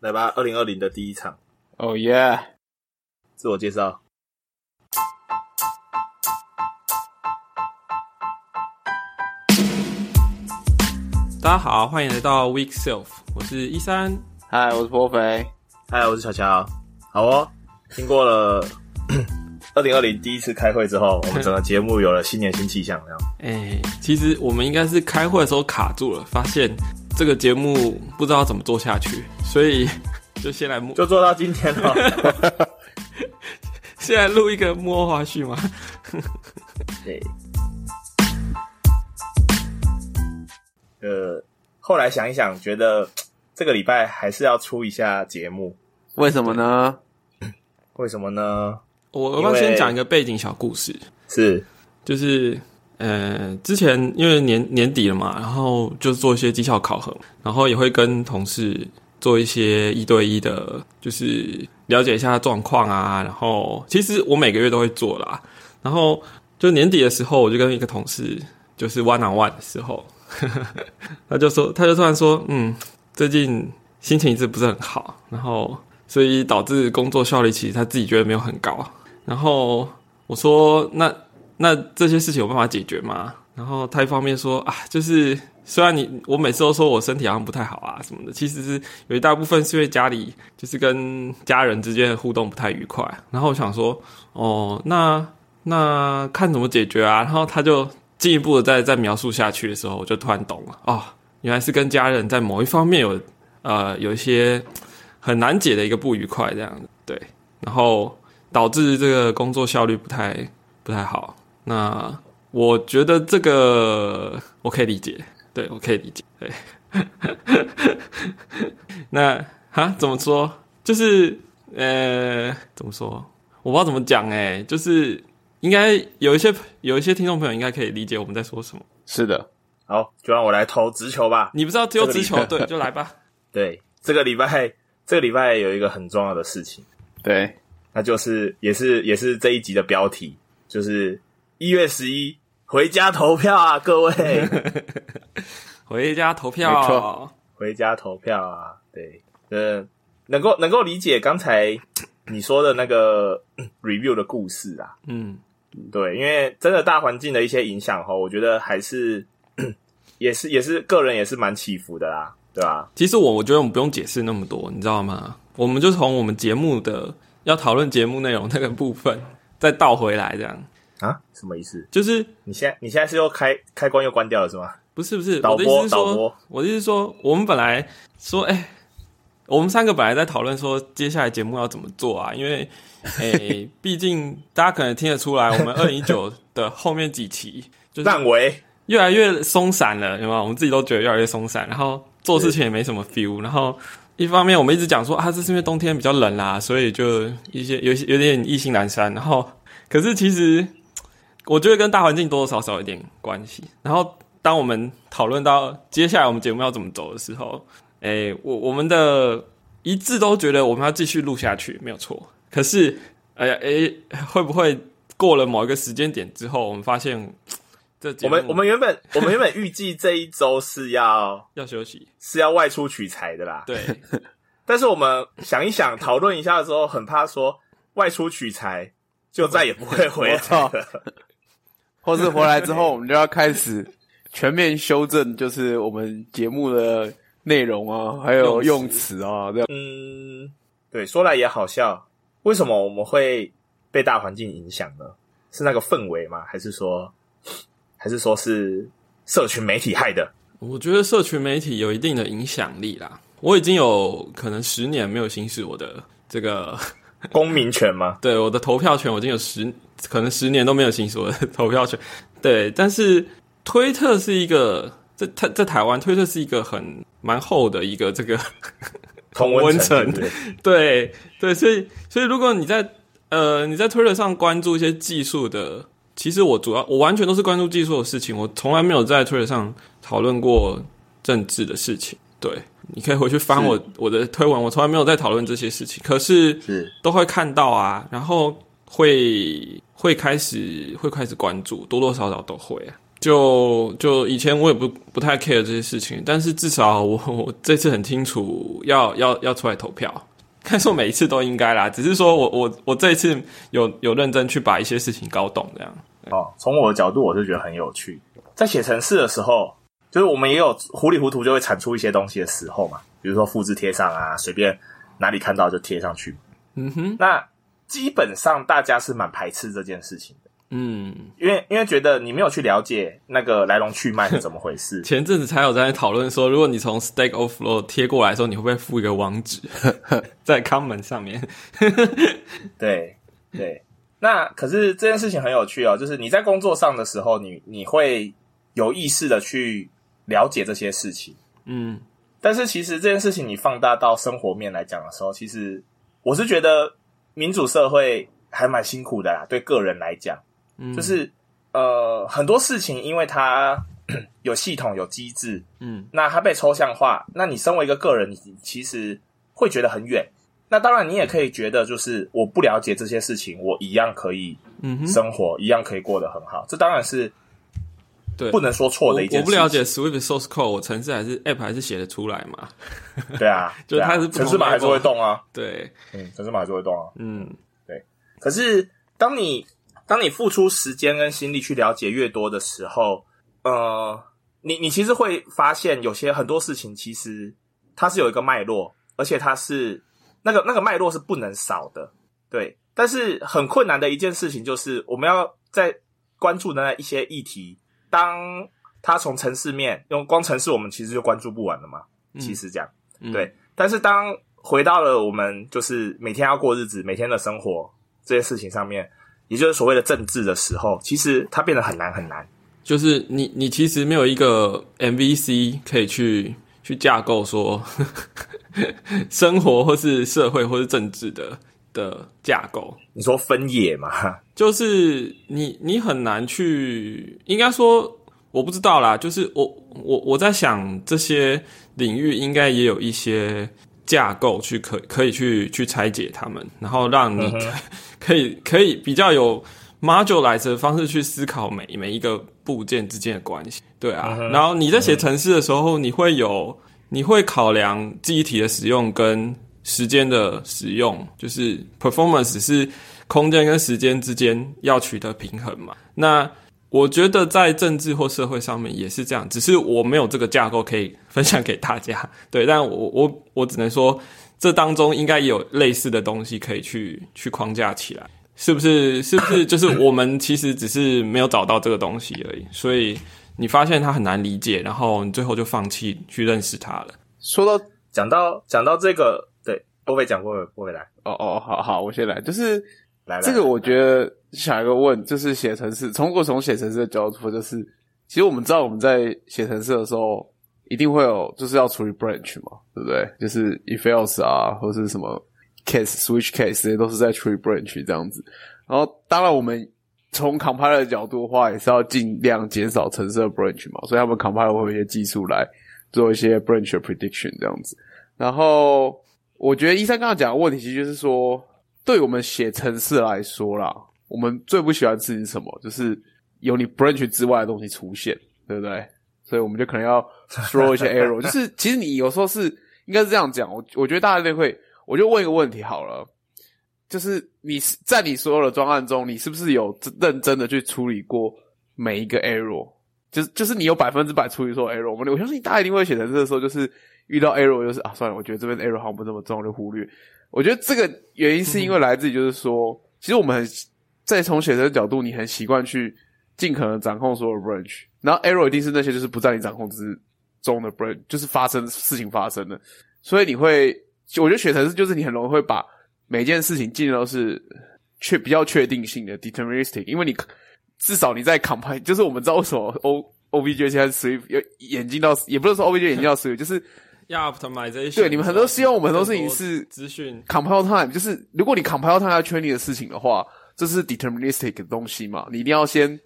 来吧，二零二零的第一场，哦耶！自我介绍。大家好，欢迎来到 Week Self，我是一三。嗨，我是波肥。嗨，我是乔乔。好哦，经过了 二零二零第一次开会之后，我们整个节目有了新年新气象，这样。哎、其实我们应该是开会的时候卡住了，发现这个节目不知道怎么做下去，所以 就先来摸，就做到今天了。先来录一个摸花絮嘛。对。呃，后来想一想，觉得这个礼拜还是要出一下节目，为什么呢？为什么呢？我要不要先讲一个背景小故事，是就是呃，之前因为年年底了嘛，然后就做一些绩效考核，然后也会跟同事做一些一对一的，就是了解一下状况啊。然后其实我每个月都会做啦。然后就年底的时候，我就跟一个同事就是 one on one 的时候，他就说，他就突然说，嗯，最近心情一直不是很好，然后所以导致工作效率其实他自己觉得没有很高。然后我说，那那这些事情有办法解决吗？然后他一方面说啊，就是虽然你我每次都说我身体好像不太好啊什么的，其实是有一大部分是因为家里就是跟家人之间的互动不太愉快。然后我想说，哦，那那看怎么解决啊？然后他就进一步的再再描述下去的时候，我就突然懂了，哦，原来是跟家人在某一方面有呃有一些很难解的一个不愉快这样子，对，然后导致这个工作效率不太不太好。那我觉得这个我可以理解，对我可以理解，对。那哈怎么说？就是呃，怎么说？我不知道怎么讲哎、就是应该有一些有一些听众朋友应该可以理解我们在说什么。是的，好，就让我来投直球吧。你不知道只有直球，这个对，就来吧。对，这个礼拜，这个礼拜有一个很重要的事情，对，那就是也是也是这一集的标题，就是一月十一回家投票啊，各位 回家投票，回家投票啊。对，呃，能够能够理解刚才你说的那个嗯 review 的故事啊，嗯，对，因为真的大环境的一些影响哈，我觉得还是 也是也是个人也是蛮起伏的啦，对吧？其实我我觉得我们不用解释那么多，你知道吗？我们就从我们节目的要讨论节目内容那个部分再倒回来，这样啊，什么意思？就是你现在你现在是又开开关又关掉了是吗？不是不是导播导播，我的意思是说，我们本来说，哎、我们三个本来在讨论说接下来节目要怎么做啊，因为，哎、毕竟大家可能听得出来，我们二零一九 的后面几期就是烂尾，越来越松散了，有没有？我们自己都觉得越来越松散，然后做事情也没什么 feel，然后一方面我们一直讲说啊，这是因为冬天比较冷啦，所以就一些有些有点意兴阑珊，然后可是其实我觉得跟大环境多多少少有点关系。然后当我们讨论到接下来我们节目要怎么走的时候，诶，我我们的一致都觉得我们要继续录下去，没有错。可是，哎呀，诶，会不会过了某一个时间点之后，我们发现这节我们我们原本 我们原本预计这一周是要 要休息，是要外出取材的啦，对，但是我们想一想讨论一下的时候，很怕说外出取材就再也不会回来了。或是回来之后，我们就要开始 全面修正，就是我们节目的内容啊，还有用用词啊，这样。嗯，对，说来也好笑，为什么我们会被大环境影响呢？是那个氛围吗？还是说，还是说是社群媒体害的？我觉得社群媒体有一定的影响力啦。我已经有可能十年没有行使我的这个 公民权吗？对我的投票权，我已经有十可能十年都没有行使我的投票权。对，但是推特是一个在在在台湾，推特是一个很蛮厚的一个这个 同温温层对对，所以所以如果你在呃你在推特上关注一些技术的，其实我主要我完全都是关注技术的事情，我从来没有在推特上讨论过政治的事情。对，你可以回去翻我我的推文，我从来没有在讨论这些事情，可是是都会看到啊，然后会会开始会开始关注，多多少少都会啊。就就以前我也不不太 care 这些事情，但是至少我我这次很清楚要要要出来投票。看说每一次都应该啦，只是说我我我这一次有有认真去把一些事情搞懂，这样。哦，从我的角度，我是觉得很有趣。在写程式的时候，就是我们也有糊里糊涂就会产出一些东西的时候嘛，比如说复制贴上啊，随便哪里看到就贴上去。嗯哼，那基本上大家是蛮排斥这件事情的，嗯，因为因为觉得你没有去了解那个来龙去脉是怎么回事。前阵子才有在讨论说，如果你从 Stack Overflow 贴过来的时候，你会不会附一个网址 在 comment 上面？对对，那可是这件事情很有趣哦，就是你在工作上的时候，你你会有意识的去了解这些事情，嗯。但是其实这件事情你放大到生活面来讲的时候，其实我是觉得民主社会还蛮辛苦的啦，对个人来讲，嗯，就是呃很多事情因为它 有系统有机制，嗯。那它被抽象化，那你身为一个个人，你其实会觉得很远。那当然，你也可以觉得，就是我不了解这些事情，我一样可以嗯，生活，一样可以过得很好。这当然是对，不能说错的一件事。我我不了解 Swift source code，我程式还是 App 还是写得出来嘛？对啊，就它是不同城市码还是会动啊，对，嗯，城市码还是会动啊。嗯对可是当你当你付出时间跟心力去了解越多的时候，呃，你你其实会发现有些很多事情其实它是有一个脉络，而且它是那个那个脉络是不能少的，对。但是很困难的一件事情就是我们要在关注的那一些议题，当他从城市面用光城市，我们其实就关注不完了嘛。嗯其实这样。嗯对，但是当回到了我们就是每天要过日子、每天的生活这些事情上面，也就是所谓的政治的时候，其实它变得很难很难。就是你你其实没有一个 MVC 可以去去架构说 生活或是社会或是政治的的架构，你说分野嘛？就是你你很难去，应该说我不知道啦，就是我我我在想这些领域应该也有一些架构去可可以去去拆解它们，然后让你嗯 可以可以比较有 modularize 的方式去思考每每一个部件之间的关系，对啊。嗯然后你在写程式的时候，你会有你会考量记忆体的使用跟时间的使用，就是 performance 是空间跟时间之间要取得平衡嘛。那我觉得在政治或社会上面也是这样，只是我没有这个架构可以分享给大家。对，但我我我只能说，这当中应该也有类似的东西可以去去框架起来，是不是？是不是？就是我们其实只是没有找到这个东西而已，所以你发现它很难理解，然后你最后就放弃去认识它了。说到讲到讲到这个，波贝讲过，波贝来哦哦，好好，我先来，就是来来，这个，我觉得想一个问就是写程式，从我从写程式的角度，就是其实我们知道我们在写程式的时候，一定会有就是要处理 branch 嘛，对不对？就是 if else 啊，或是什么 case switch case 这些都是在处理 branch 这样子。然后当然我们从 compiler 的角度的话，也是要尽量减少程式的 branch 嘛，所以他们 compiler 会有一些技术来做一些 branch 的 prediction 这样子。然后我觉得一三刚刚讲的问题，其实就是说，对我们写程式来说啦，我们最不喜欢的事情是什么？就是有你 branch 之外的东西出现，对不对？所以我们就可能要 throw 一些 error。就是其实你有时候是应该是这样讲，我我觉得大家都会，我就问一个问题好了，就是你在你所有的专案中，你是不是有认真的去处理过每一个 error？就是就是你有百分之百处理所有 error，我们我相信大家一定会写程式的时候，就是遇到 error 就是啊，算了，我觉得这边的 error 好像不那么重要，就忽略。我觉得这个原因是因为来自于就是说，其实我们很在从写程的角度，你很习惯去尽可能掌控所有 branch，然后 error 一定是那些就是不在你掌控之中的 branch，就是发生事情发生的，所以你会，我觉得写程式就是你很容易会把每件事情尽量都是确比较确定性的 deterministic，因为你至少你在 compile，就是我们知道为什么 O OBJ 现在 Swift 有眼睛到，也不是说 OBJ 眼睛到 Swift，就是要 optimization，对你们很多希望我们很多事情是资讯，compile time，就是如果你 compile time 要确定的事情的话，这是 deterministic 的东西嘛，你一定要先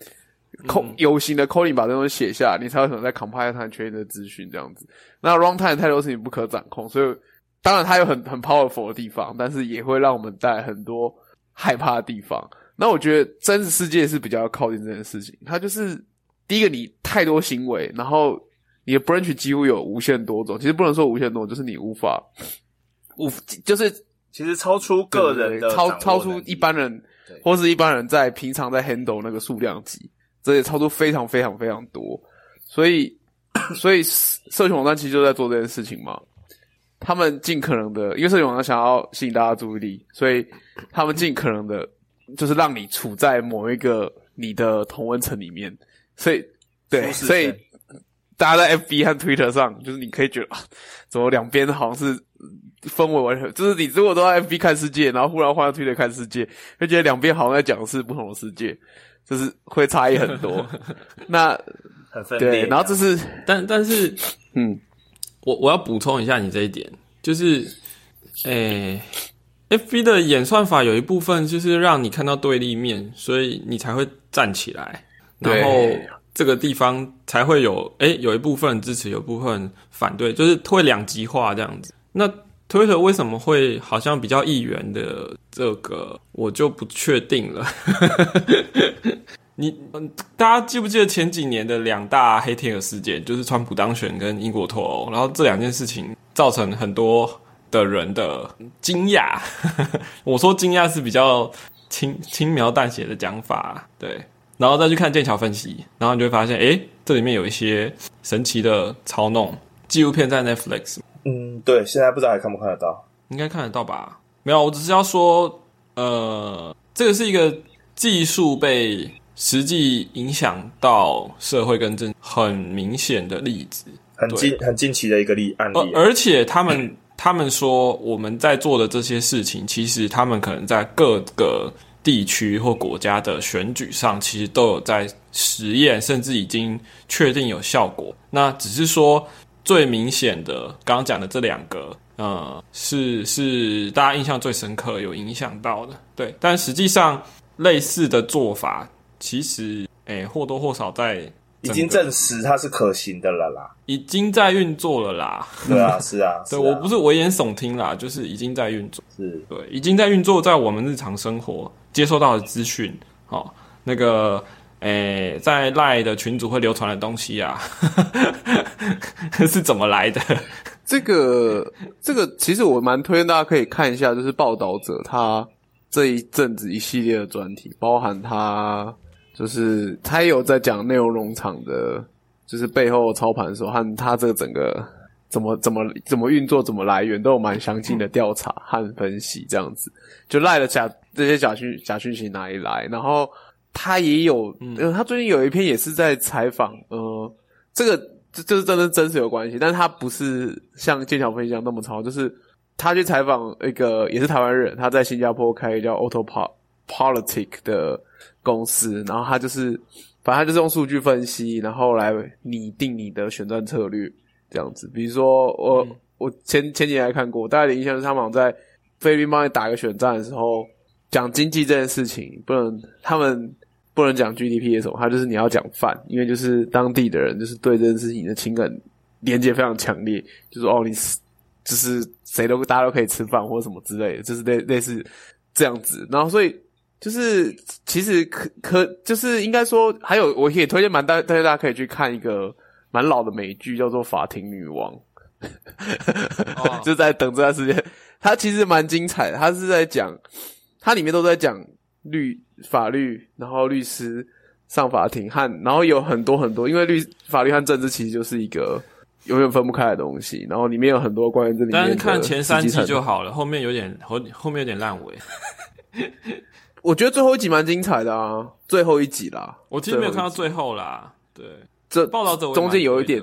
co 有形的 coding 把这东西写下，你才有可能在 compile time 确定的资讯这样子。那 runtime 太多事情不可掌控，所以当然它有很很 powerful 的地方，但是也会让我们带来很多害怕的地方。那我觉得真实世界是比较靠近这件事情，它就是第一个你太多行为，然后你的 branch 几乎有无限多种，其实不能说无限多，就是你无法无就是其实超出个人超超出一般人或是一般人在平常在 handle 那个数量级，这也超出非常非常非常多，所以所以社群网站其实就在做这件事情嘛。他们尽可能的，因为社群网站想要吸引大家注意力，所以他们尽可能的，就是让你处在某一个你的同温层里面，所以对，所以大家在 FB 和 Twitter 上，就是你可以觉得啊，怎么两边好像是氛围完全，就是你如果都在 FB 看世界，然后忽然换到 Twitter 看世界，会觉得两边好像在讲的是不同的世界，就是会差异很多。那很分裂。对，然后这是但但是嗯，我我要补充一下你这一点，就是，诶、f b 的演算法有一部分就是让你看到对立面，所以你才会站起来，然后这个地方才会有诶、有一部分支持，有一部分反对，就是会两极化这样子。那 Twitter 为什么会好像比较议员的这个，我就不确定了。你嗯，大家记不记得前几年的两大黑天鹅事件，就是川普当选跟英国脱欧，然后这两件事情造成很多的人的惊讶。我说惊讶是比较轻轻描淡写的讲法，对。然后再去看剑桥分析，然后你就会发现，诶，这里面有一些神奇的操弄。纪录片在 Netflix 嗯，对，现在不知道还看不看得到。应该看得到吧？没有，我只是要说，呃，这个是一个技术被实际影响到社会跟政很明显的例子。很近很近期的一个例案例而且他们他们说我们在做的这些事情，其实他们可能在各个地区或国家的选举上，其实都有在实验，甚至已经确定有效果。那只是说最明显的，刚刚讲的这两个，呃，是是大家印象最深刻、有影响到的。对，但实际上类似的做法，其实诶或多或少在已经证实它是可行的了啦。已经在运作了啦。对啊，是啊，对我不是危言耸听啦，就是已经在运作，是对，已经在运作在我们日常生活接收到的资讯，好、那个，诶、在赖的群组会流传的东西啊，是怎么来的？这个这个其实我蛮推荐大家可以看一下，就是报道者他这一阵子一系列的专题，包含他就是他也有在讲内容农场的，就是背后操盘手和他这个整个怎么怎么怎么运作、怎么来源都有蛮详尽的调查和分析，这样子。就赖了假这些假讯假讯息哪里来，然后他也有，呃，他最近有一篇也是在采访，呃，这个这这是真的真实有关系，但是他不是像剑桥分析一样那么超，就是他去采访一个也是台湾人，他在新加坡开一个叫 Auto Politic 的公司，然后他就是反正他就是用数据分析，然后来拟定你的选战策略这样子。比如说我、我前前几年还看过，大概的印象是他们在菲律宾帮你打一个选战的时候，讲经济这件事情不能他们。不能讲 GDP 的什么，他就是你要讲饭，因为就是当地的人就是对这件事情的情感连接非常强烈，就是哦，你是就是谁都大家都可以吃饭或者什么之类的，就是类类似这样子。然后所以就是其实可可就是应该说，还有我也推荐蛮大，大家大家可以去看一个蛮老的美剧，叫做《法庭女王》，哦 就在等这段时间，它其实蛮精彩的，它是在讲，它里面都在讲律法律，然后律师上法庭和，然后有很多很多，因为律法律和政治其实就是一个永远分不开的东西，然后里面有很多关于这里面的但是看前三集就好了，后面有点后后面有点烂尾。我觉得最后一集蛮精彩的啊，最后一集啦，我其实没有看到最后啦，对，这报道者我也中间有一点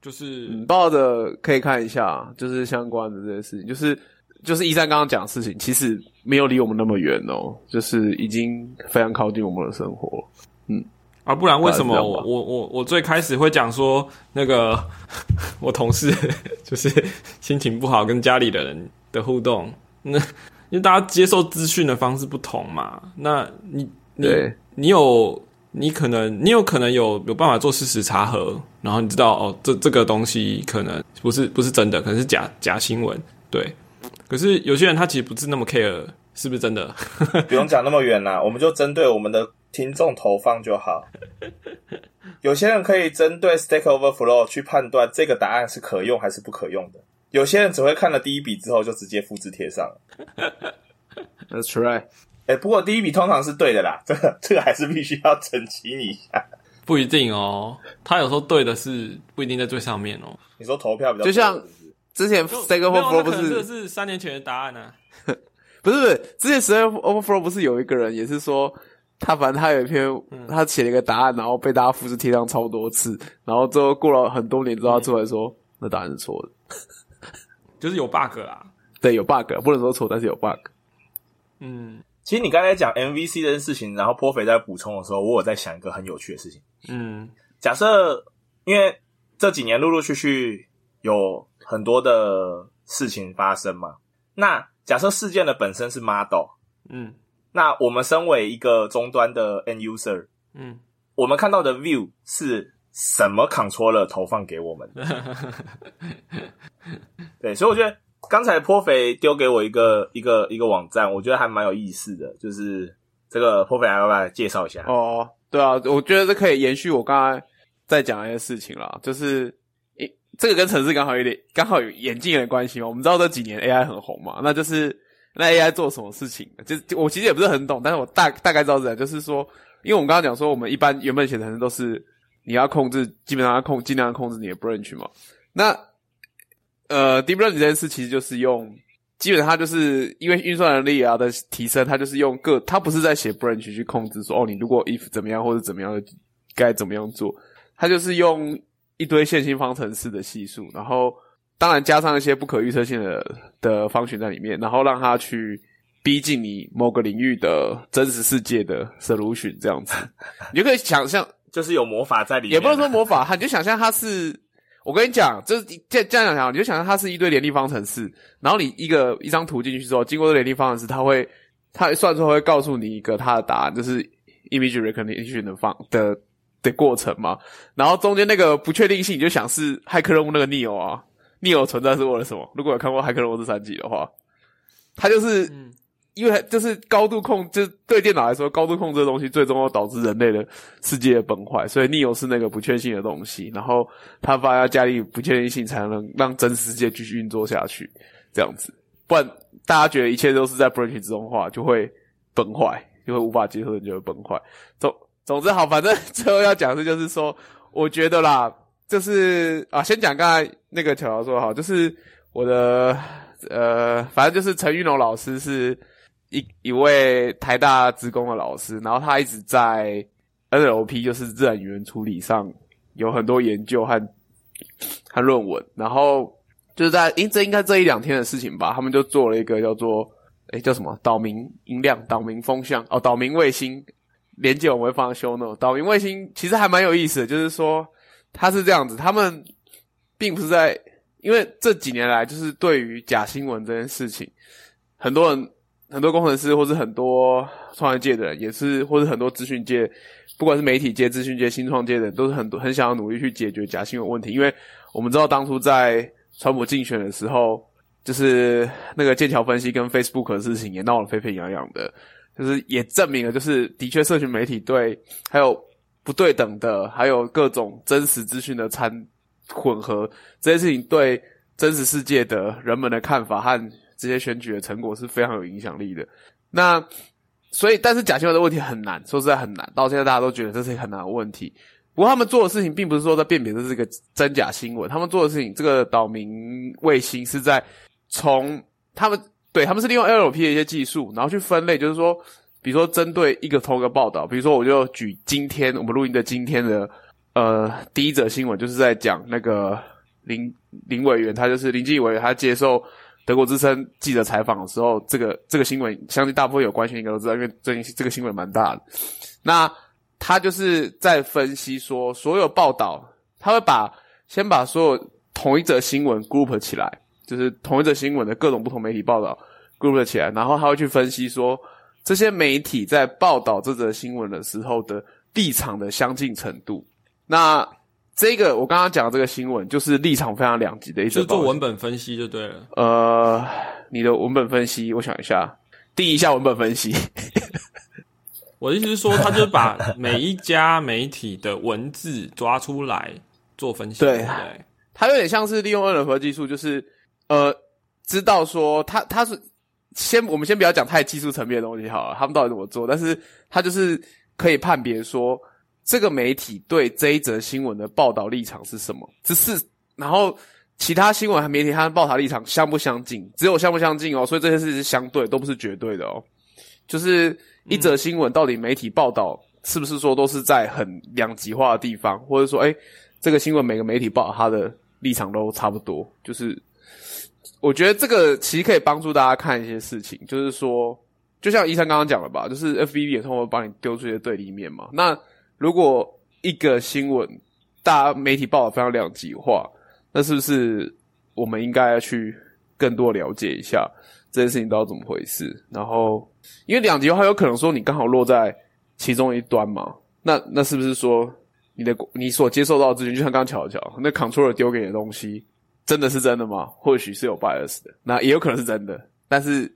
就是嗯，报的可以看一下，就是相关的这些事情，就是就是一三刚刚讲的事情，其实没有离我们那么远哦，就是已经非常靠近我们的生活。嗯。啊，不然为什么我我我最开始会讲说那个 我同事 就是心情不好跟家里的人的互动，那因为大家接受资讯的方式不同嘛，那你你你有你可能你有可能有有办法做事实查核，然后你知道哦这这个东西可能不是不是真的，可能是假假新闻，对。可是有些人他其实不是那么 care 是不是真的，不用讲那么远啦，我们就针对我们的听众投放就好。有些人可以针对 Stack Overflow 去判断这个答案是可用还是不可用的。有些人只会看了第一笔之后就直接复制贴上了。That's right。哎、不过第一笔通常是对的啦，这 个这个还是必须要澄清一下。不一定哦，他有时候对的是不一定在最上面哦。你说投票比较就像之前 Stack Overflow 不那可能这是是三年前的答案啊。不是不是，之前 Stack Overflow 不是有一个人也是说，他反正他有一篇他写了一个答案，然后被大家复制贴上超多次，然后最后过了很多年之后，他出来说、那答案是错的。就是有 bug 啦。对，有 bug，不能说错，但是有 bug。嗯其实你刚才讲 MVC 这件事情，然后颇肥在补充的时候，我有在想一个很有趣的事情。嗯假设因为这几年陆陆续续有很多的事情发生嘛，那假设事件的本身是 model，嗯那我们身为一个终端的 end user，嗯，我们看到的 view 是什么 controller 投放给我们？对，所以我觉得刚才颇肥丢给我一个一个一个网站，我觉得还蛮有意思的，就是这个颇肥来来介绍一下。哦，对啊，我觉得这可以延续我刚才在讲的一些事情啦，就是诶，这个跟城市刚好有点刚好有眼镜的关系嘛。我们知道这几年 AI 很红嘛，那就是那 AI 做什么事情？就是我其实也不是很懂，但是我大大概知道这样，就是说，因为我们刚刚讲说，我们一般原本写程式都是你要控制，基本上要控尽量控制你的 branch 嘛。那呃，deep learning 这件事其实就是用。基本上它就是因为运算能力啊的提升，它就是用各，它不是在写 branch 去控制说哦，你如果 if 怎么样或者怎么样该怎么样做，它就是用一堆线性方程式的系数，然后当然加上一些不可预测性的的方群在里面，然后让它去逼近你某个领域的真实世界的 solution 这样子，你就可以想象，就是有魔法在里面，也不能说魔法，它你就想象它是。我跟你讲，就是这这样讲，你就想象它是一堆联立方程式，然后你一个一张图进去之后，经过这联立方程式，它会它算出来会告诉你一个它的答案，就是 image recognition 的方的的过程嘛。然后中间那个不确定性，你就想是骇客任务那个 Neo 啊，Neo 存在是为了什么？如果有看过骇客任务这三集的话，它就是嗯因为就是高度控，就是对电脑来说，高度控制的东西最终要导致人类的世界崩坏，所以 Neo 是那个不确定性的东西，然后他发要加力不确定性，才能让真实世界继续运作下去，这样子，不然大家觉得一切都是在 branch 之中的话，就会崩坏，就会无法接受，就会崩坏。总总之好，反正最后要讲的就是说，我觉得啦，就是啊，先讲刚才那个乔乔说好，就是我的呃，反正就是陈玉龙老师是。一一位台大职工的老师，然后他一直在 NLP 就是自然语言处理上有很多研究和和论文，然后就是在应这应该这一两天的事情吧，他们就做了一个叫做诶叫什么岛民音量、岛民风向哦，岛民卫星连接我们会放 show note。岛民卫星其实还蛮有意思的，就是说它是这样子，他们并不是在因为这几年来就是对于假新闻这件事情，很多人。很多工程师，或是很多创业界的人，也是，或是很多资讯界，不管是媒体界、资讯界、新创界的人，都是很多很想要努力去解决假新闻问题。因为我们知道，当初在川普竞选的时候，就是那个剑桥分析跟 Facebook 的事情也闹得沸沸扬扬的，就是也证明了，就是的确，社群媒体对还有不对等的，还有各种真实资讯的掺混合这些事情，对真实世界的人们的看法和。这些选举的成果是非常有影响力的。那所以，但是假新闻的问题很难，说实在很难。到现在大家都觉得这是一个很难的问题。不过他们做的事情并不是说在辨别这是一个真假新闻，他们做的事情，这个岛民卫星是在从他们对他们是利用 LP 的一些技术，然后去分类，就是说，比如说针对一个同一个报道，比如说我就举今天我们录音的今天的呃第一则新闻，就是在讲那个林林委员，他就是林继委员，他接受。德国之声记者采访的时候，这个这个新闻，相信大部分有关心应该都知道，因为最近这个新闻蛮大的。那他就是在分析说，所有报道，他会把先把所有同一则新闻 group 起来，就是同一则新闻的各种不同媒体报道 group 起来，然后他会去分析说，这些媒体在报道这则新闻的时候的立场的相近程度。那这个我刚刚讲的这个新闻，就是立场非常两极的一则，就做文本分析就对了。呃，你的文本分析，我想一下，第一下文本分析。我的意思是说，他就是把每一家媒体的文字抓出来做分析，对对不对？它有点像是利用 NF 技术，就是呃，知道说他他是先我们先不要讲太技术层面的东西好了，他们到底怎么做，但是他就是可以判别说这个媒体对这一则新闻的报道立场是什么，只是然后其他新闻和媒体它的报道立场相不相近，只有相不相近哦，所以这些事是相对，都不是绝对的哦。就是一则新闻到底媒体报道是不是说都是在很两极化的地方，或者说，哎，这个新闻每个媒体报道它的立场都差不多，就是我觉得这个其实可以帮助大家看一些事情，就是说，就像医生刚刚讲了吧，就是 FBB 也通过帮你丢出一些对立面嘛。那如果一个新闻大家媒体报道非常两极化，那是不是我们应该要去更多了解一下这件事情到底怎么回事？然后，因为两极化有可能说你刚好落在其中一端嘛，那那是不是说你的你所接受到的资讯，就像刚刚巧巧那 controller 丢给你的东西，真的是真的吗？或许是有 bias 的，那也有可能是真的，但是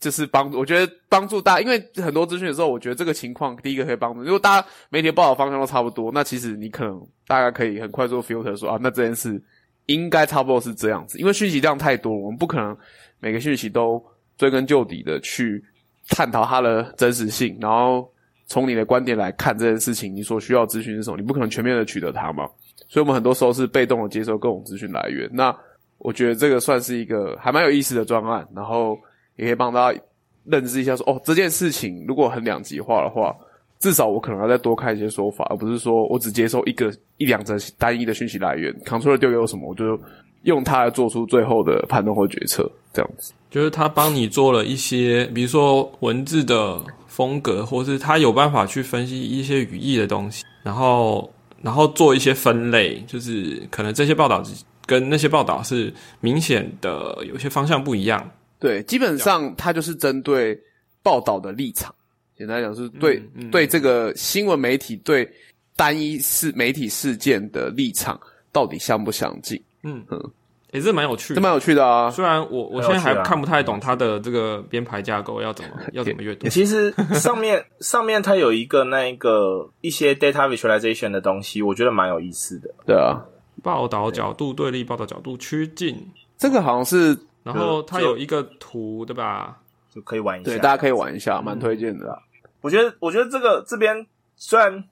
就是帮助，我觉得帮助大家，因为很多资讯的时候，我觉得这个情况第一个可以帮助，如果大家媒体报道方向都差不多，那其实你可能大概可以很快速 filter 说啊，那这件事应该差不多是这样子，因为讯息量太多，我们不可能每个讯息都追根究底的去探讨它的真实性，然后从你的观点来看这件事情，你所需要的资讯是什么，你不可能全面的取得它嘛。所以我们很多时候是被动的接受各种资讯来源。那我觉得这个算是一个还蛮有意思的专案，然后也可以帮大家认知一下说，哦，这件事情如果很两极化的话，至少我可能要再多看一些说法，而不是说我只接受一个一两则单一的讯息来源，controller 丢给我什么，我就用它来做出最后的判断或决策，这样子。就是他帮你做了一些，比如说文字的风格，或是他有办法去分析一些语义的东西，然后然后做一些分类，就是可能这些报道跟那些报道是明显的有些方向不一样。对，基本上它就是针对报道的立场，简单来讲是对、嗯嗯对这个新闻媒体对单一事媒体事件的立场到底相不相近，嗯嗯嗯，也是蛮有趣的。这蛮有趣的啊。虽然我我现在还看不太懂它的这个编排架构要怎么要怎么阅读。其实上面 上面它有一个那个一些 data visualization 的东西，我觉得蛮有意思的。对啊，报道角度对立，报道角度趋近，这个好像是然后它有一个图，对吧？就可以玩一下。对大家可以玩一下，蛮推荐的。我觉得，我觉得这个这边虽然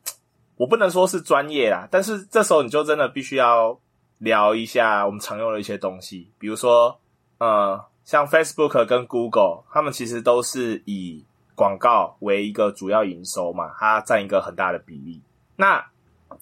我不能说是专业啦，但是这时候你就真的必须要聊一下我们常用的一些东西，比如说呃，像 Facebook 跟 Google，他们其实都是以广告为一个主要营收嘛，它占一个很大的比例。那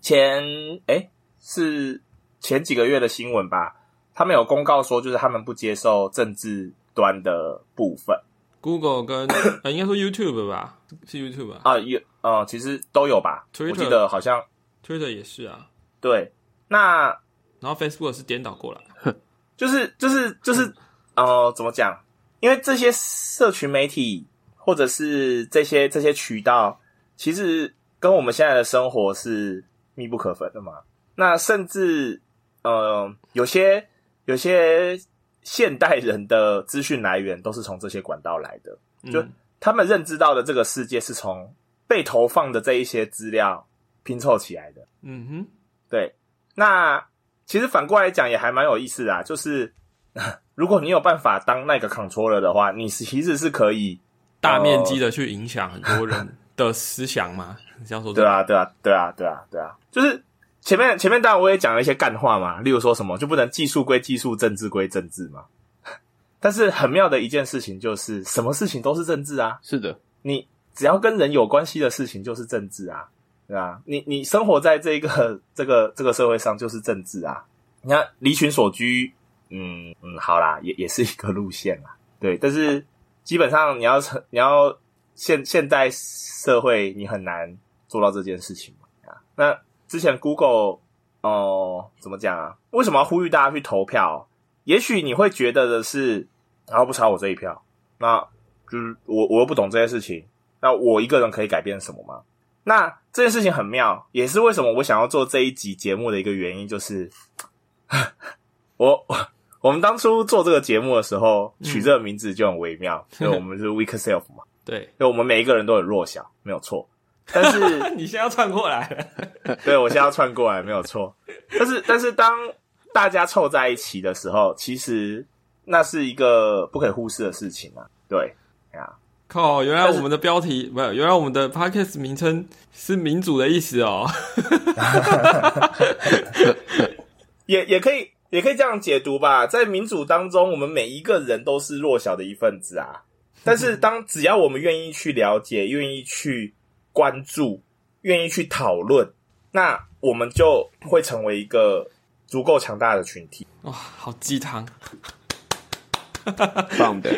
前诶是前几个月的新闻吧，他们有公告说，就是他们不接受政治端的部分。Google 跟 呃，应该说 YouTube 吧，是 YouTube 吧啊，有呃，其实都有吧。Twitter 我记得好像，Twitter 也是啊，对。那然后 Facebook 是颠倒过来，就是就是就是呃，怎么讲？因为这些社群媒体或者是这些这些渠道，其实跟我们现在的生活是密不可分的嘛。那甚至呃，有些有些现代人的资讯来源都是从这些管道来的。就嗯他们认知到的这个世界是从被投放的这一些资料拼凑起来的。嗯哼，对，那其实反过来讲也还蛮有意思的啊，就是如果你有办法当那个 controller 的话，你是其实是可以大面积的去影响很多人的思想嘛，你这样说对啊，对啊，对啊，对啊，对啊，就是前面前面当然我也讲了一些干话嘛，例如说什么就不能技术归技术，政治归政治嘛。但是很妙的一件事情就是，什么事情都是政治啊，是的，你只要跟人有关系的事情就是政治啊，对吧？你你生活在这个这个这个社会上就是政治啊。你看离群所居，嗯嗯，好啦，也也是一个路线啦，对。但是基本上你要成你要现现代社会，你很难做到这件事情嘛。啊，那之前 Google 哦、怎么讲啊？为什么要呼吁大家去投票？也许你会觉得的是，然后不差我这一票，那就是我我又不懂这些事情，那我一个人可以改变什么吗？那这件事情很妙，也是为什么我想要做这一集节目的一个原因，就是 我我我们当初做这个节目的时候，取这个名字就很微妙，因为我们是 Weak Self 嘛。对，因为我们每一个人都很弱小，没有错。但是 你现在要串过来了，对我现在要串过来，没有错。但是但是当大家凑在一起的时候，其实那是一个不可以忽视的事情啊。对，哎呀，靠！原来我们的标题没有，原来我们的 podcast 名称是民主的意思哦。也也可以也可以这样解读吧，在民主当中，我们每一个人都是弱小的一份子啊。但是当只要我们愿意去了解，愿意去关注，愿意去讨论，那我们就会成为一个足够强大的群体。哇，好鸡汤，棒的。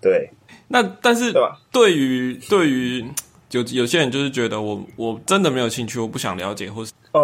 对，那但是对吧？对于对于有有些人就是觉得我我真的没有兴趣，我不想了解，或是呃，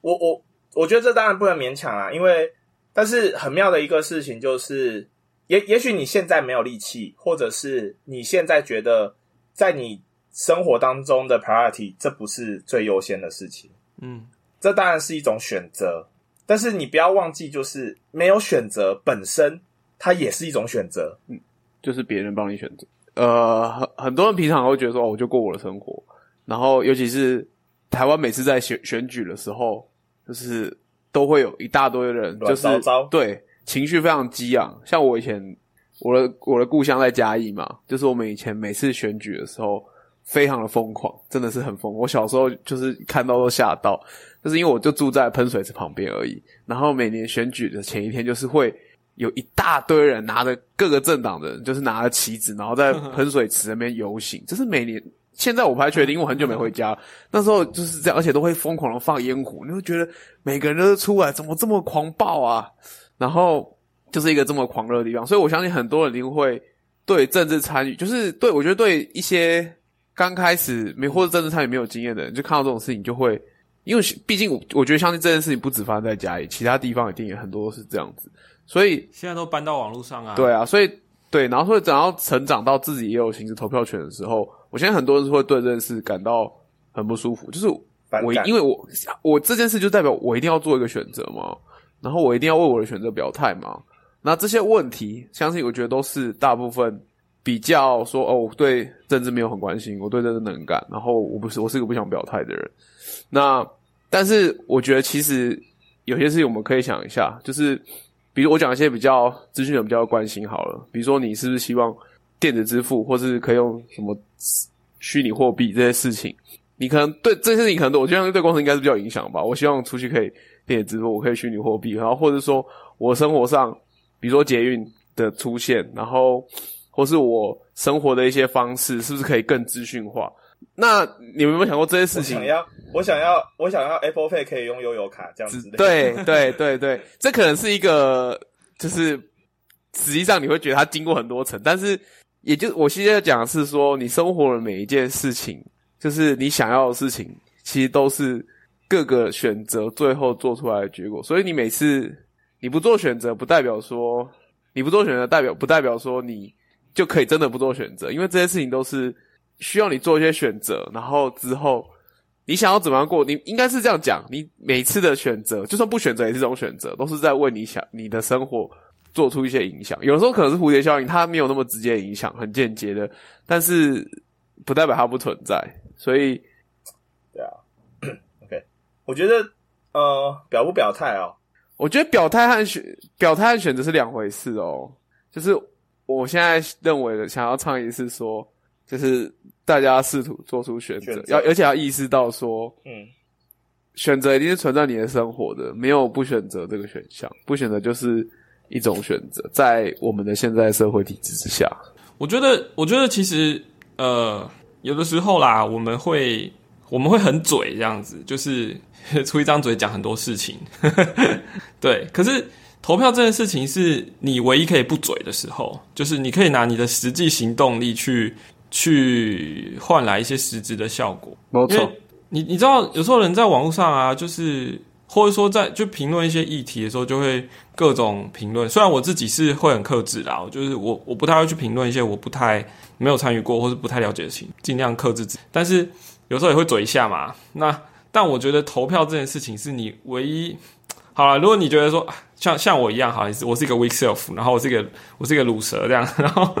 我我我觉得这当然不能勉强啊，因为但是很妙的一个事情就是，也也许你现在没有力气，或者是你现在觉得在你生活当中的 priority 这不是最优先的事情，嗯，这当然是一种选择，但是你不要忘记，就是没有选择本身，它也是一种选择。嗯就是别人帮你选择。呃，很很多人平常会觉得说，哦，我就过我的生活。然后，尤其是台湾每次在选选举的时候，就是都会有一大堆人，乱就是糟糟对情绪非常激昂。像我以前，我的我的故乡在嘉义嘛，就是我们以前每次选举的时候，非常的疯狂，真的是很疯。我小时候就是看到都吓到，就是因为我就住在喷水池旁边而已。然后每年选举的前一天，就是会有一大堆人拿着各个政党的，就是拿着旗子，然后在喷水池那边游行。这是每年，现在我不太确定，因为我很久没回家。那时候就是这样，而且都会疯狂的放烟火，你会觉得每个人都出来，怎么这么狂暴啊？然后就是一个这么狂热的地方，所以我相信很多人一定会对政治参与，就是对我觉得对一些刚开始没或者政治参与没有经验的人，就看到这种事情就会，因为毕竟我我觉得相信这件事情不止发生在家里，其他地方一定也很多都是这样子，所以现在都搬到网络上啊。对啊，所以对，然后所以等到成长到自己也有行使投票权的时候，我现在很多人是会对这件事感到很不舒服，就是我因为我我这件事就代表我一定要做一个选择嘛，然后我一定要为我的选择表态嘛。那这些问题，相信我觉得都是大部分比较说哦，我对政治没有很关心，我对政治能干，然后我不是我是一个不想表态的人。那但是我觉得其实有些事情我们可以想一下，就是比如我讲一些比较资讯人比较关心好了，比如说你是不是希望电子支付，或是可以用什么虚拟货币这些事情，你可能对这些事情可能我觉得对公司应该是比较影响吧。我希望出去可以电子支付，我可以虚拟货币，然后或者说我生活上，比如说捷运的出现，然后或是我生活的一些方式，是不是可以更资讯化？那你们有没有想过这些事情我想？要，我想要，我想要 Apple Pay 可以用悠游卡这样子的。对对对对，这可能是一个，就是实际上你会觉得它经过很多层，但是也就我现在讲的是说，你生活的每一件事情，就是你想要的事情，其实都是各个选择最后做出来的结果。所以你每次你不做选择，不代表说你不做选择，代表不代表说你就可以真的不做选择，因为这些事情都是需要你做一些选择，然后之后。你想要怎么样过？你应该是这样讲，你每次的选择，就算不选择也是一种选择，都是在为你想你的生活做出一些影响。有的时候可能是蝴蝶效应，它没有那么直接的影响，很间接的，但是不代表它不存在。所以，对啊。OK，我觉得呃，表不表态哦，我觉得表态和选表态和选择是两回事哦。就是我现在认为的，想要倡议是说，就是大家试图做出选择，选择要而且要意识到说，嗯，选择一定是存在你的生活的，没有不选择这个选项，不选择就是一种选择，在我们的现在社会体制之下，我觉得，我觉得其实呃，有的时候啦，我们会我们会很嘴这样子，就是 出一张嘴讲很多事情，对。可是投票这件事情是你唯一可以不嘴的时候，就是你可以拿你的实际行动力去去换来一些实质的效果。没错你你知道，有时候人在网络上啊，就是或者说在就评论一些议题的时候，就会各种评论。虽然我自己是会很克制啦，我就是我我不太会去评论一些我不太没有参与过或是不太了解的事情，尽量克制自己。但是有时候也会嘴一下嘛。那但我觉得投票这件事情是你唯一好了。如果你觉得说啊像像我一样，好，我是一个 weak self，然后我是一个我是一个卤蛇这样，然后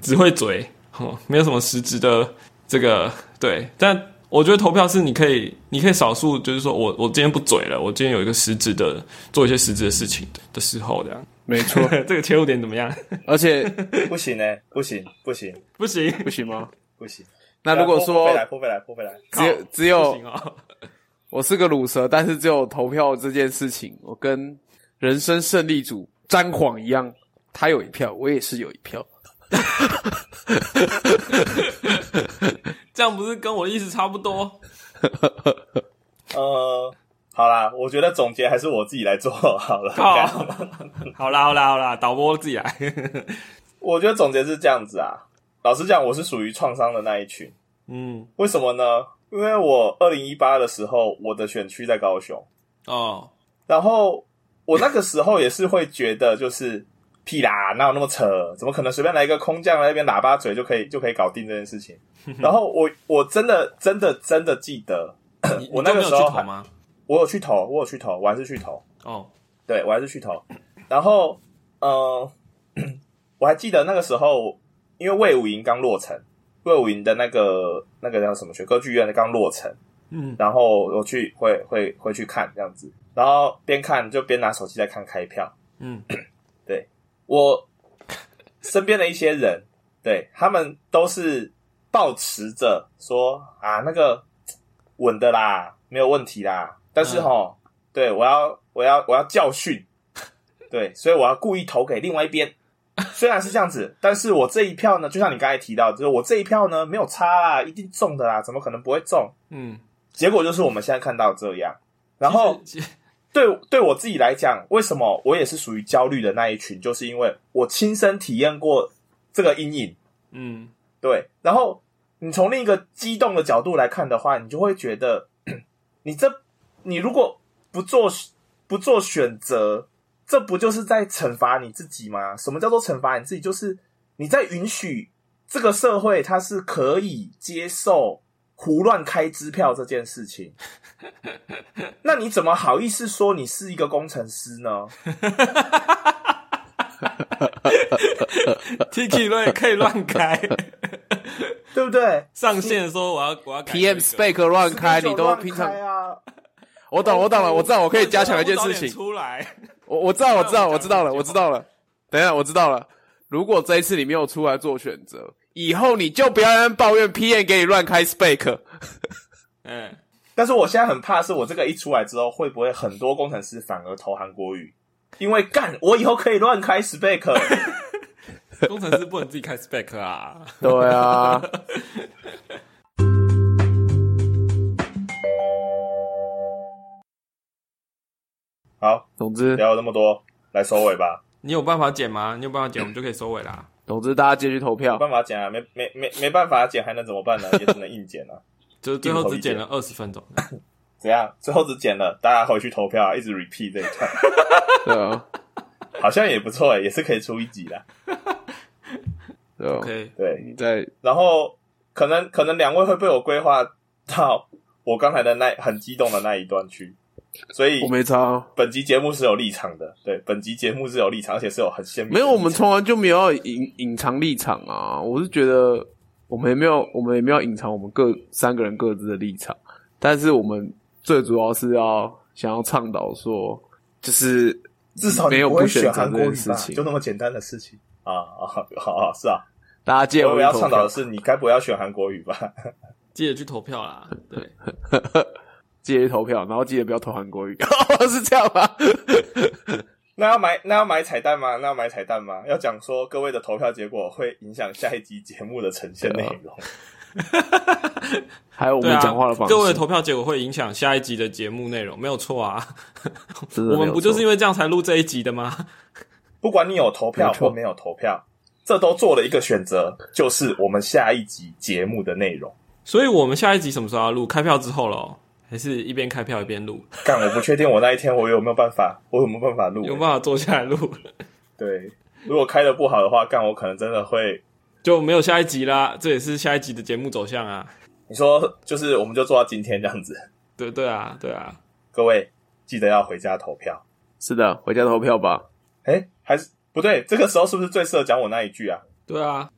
只会嘴，哦，没有什么实质的这个对，但我觉得投票是你可以，你可以少数就是说我我今天不嘴了，我今天有一个实质的做一些实质的事情的时候，这样没错，这个切入点怎么样？而且 不行呢、不行，不行，不行，不行吗？不行。那如果说泼回来，泼回来，泼回来，只有只有哦。我是个卤蛇，但是只有投票这件事情，我跟人生胜利组詹晃一样，他有一票，我也是有一票。这样不是跟我意思差不多？呃，好啦，我觉得总结还是我自己来做好了。好，好啦好啦好啦，导播自己来。我觉得总结是这样子啊。老实讲，我是属于创伤的那一群。嗯，为什么呢？因为我二零一八的时候，我的选区在高雄，哦，然后我那个时候也是会觉得，就是屁啦，哪有那么扯？怎么可能随便来一个空降来那边喇叭嘴就可以就可以搞定这件事情？然后我我真的真的真的记得，我那个时候还？我有去投，我有去投，我还是去投。哦，对我还是去投。然后，呃，我还记得那个时候，因为魏武营刚落成，魏武营的那个那个叫什么学科剧院的刚落成，嗯，然后我去会会会去看这样子，然后边看就边拿手机在看开票。嗯，对我身边的一些人，对他们都是抱持着说啊，那个稳的啦，没有问题啦。但是哈，对我要我要我要教训，对，所以我要故意投给另外一边。虽然是这样子，但是我这一票呢，就像你刚才提到，就是我这一票呢没有差啦，一定中的啦，怎么可能不会中？嗯，结果就是我们现在看到这样。然后对对我自己来讲，为什么我也是属于焦虑的那一群？就是因为我亲身体验过这个阴影。嗯，对，然后你从另一个激动的角度来看的话，你就会觉得，你这你如果不做不做选择，这不就是在惩罚你自己吗？什么叫做惩罚你自己？就是你在允许这个社会它是可以接受胡乱开支票这件事情。那你怎么好意思说你是一个工程师呢？Tiki 乱可以乱开，对不对 上线说我要我要 PM 这个 spec 乱开，你都平常啊！我懂我懂了，我知道我可以加强一件事情，出来，我我知道我知道 我我知道了我知道了，等一下我知道了。如果这一次你没有出来做选择，以后你就不要在那边抱怨 PM 给你乱开 spec。嗯，但是我现在很怕，是我这个一出来之后，会不会很多工程师反而投韩国语？因为干，我以后可以乱开 spec。工程师不能自己开 spec 啊，对啊，好，总之聊了那么多，来收尾吧。你有办法剪吗？你有办法剪，我们就可以收尾啦。总之大家继续投票没。办法剪啊，没没没没办法剪，还能怎么办呢？也只能硬剪啊。就是最后只剪了二十分钟，怎样？最后只剪了，大家回去投票啊，一直 repeat 这一段，对啊，好像也不错诶，也是可以出一集的。对啊。OK，对，你在然后可能可能两位会被我规划到我刚才的那很激动的那一段去，所以我没差啊，本集节目是有立场的，对，本集节目是有立场，而且是有很鲜明的没有，我们从来就没有要隐隐藏立场啊。我是觉得我们也没有，我们也没有隐藏我们各三个人各自的立场，但是我们最主要是要想要倡导说，就是至少你没有不选择这选韩国语吧？件事情就。那么简单的事情啊啊，好啊，是啊。大家借我们要倡导的是，你该不会要选韩国语吧？记得去投票啦。对，记得去投票，然后记得不要投韩国语，是这样吗？那要买那要买彩蛋吗？那要买彩蛋吗？要讲说各位的投票结果会影响下一集节目的呈现内容。还有我们讲话的，方式，各位的投票结果会影响下一集的节目内容，没有错啊。我们不就是因错为这样才录这一集的吗？不管你有投票或没有投票，这都做了一个选择，就是我们下一集节目的内容。所以我们下一集什么时候要录？开票之后咯，还是一边开票一边录？干，我不确定我那一天我有没有办法，我有没有办法录、有办法坐下来录，对，如果开的不好的话，干我可能真的会。就没有下一集啦。这也是下一集的节目走向啊。你说就是我们就做到今天这样子，对对啊，对啊。各位记得要回家投票。是的，回家投票吧。哎，还是不对，这个时候是不是最适合讲我那一句啊？对啊，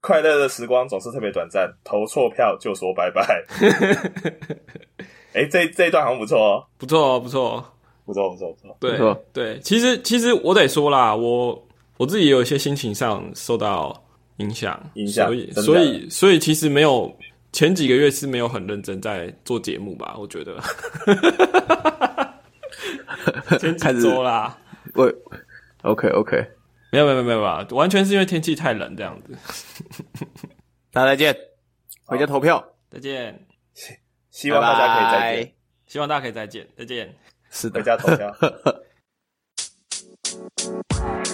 快乐的时光总是特别短暂，投错票就说拜拜。哎、这这一段好像不错哦，不错哦，不错哦。不错不错不错。对不错对，其实其实我得说啦，我我自己有一些心情上受到影响，影响所以所以所以其实没有前几个月是没有很认真在做节目吧，我觉得。前几开始周啦，喂，OK OK，没有没有没有没有，完全是因为天气太冷这样子。大家再见，回家投票，再见，希望大家可以再见。希望大家可以再见。再见。是的。回家头条